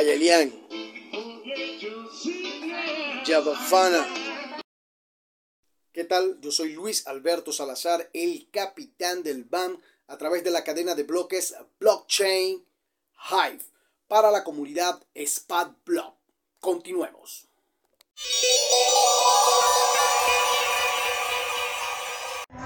Elian, Yabafana. ¿Qué tal? Yo soy Luis Alberto Salazar, el capitán del BAM, a través de la cadena de bloques Blockchain Hive para la comunidad SPAD Block. Continuemos.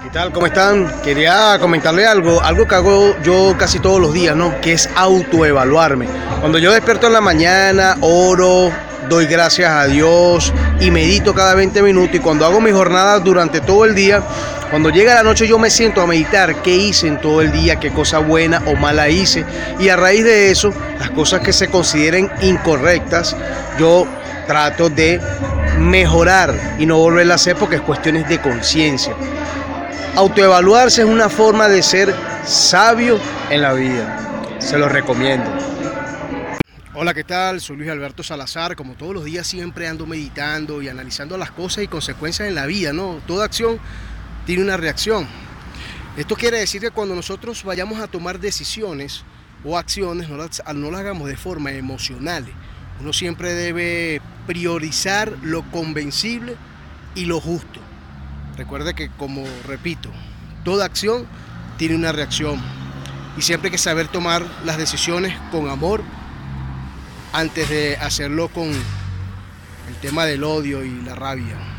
¿Qué tal? ¿Cómo están? Quería comentarle algo, algo que hago yo casi todos los días, ¿no? Que es autoevaluarme. Cuando yo despierto en la mañana, oro, doy gracias a Dios y medito cada 20 minutos y cuando hago mi jornada durante todo el día, cuando llega la noche yo me siento a meditar qué hice en todo el día, qué cosa buena o mala hice y a raíz de eso, las cosas que se consideren incorrectas, yo trato de mejorar y no volverlas a hacer porque es cuestiones de conciencia. Autoevaluarse es una forma de ser sabio en la vida. Se lo recomiendo. Hola, ¿qué tal? Soy Luis Alberto Salazar. Como todos los días siempre ando meditando y analizando las cosas y consecuencias en la vida, ¿no? Toda acción tiene una reacción. Esto quiere decir que cuando nosotros vayamos a tomar decisiones o acciones, no las, no las hagamos de forma emocional. Uno siempre debe priorizar lo convencible y lo justo. Recuerde que, como repito, toda acción tiene una reacción y siempre hay que saber tomar las decisiones con amor antes de hacerlo con el tema del odio y la rabia.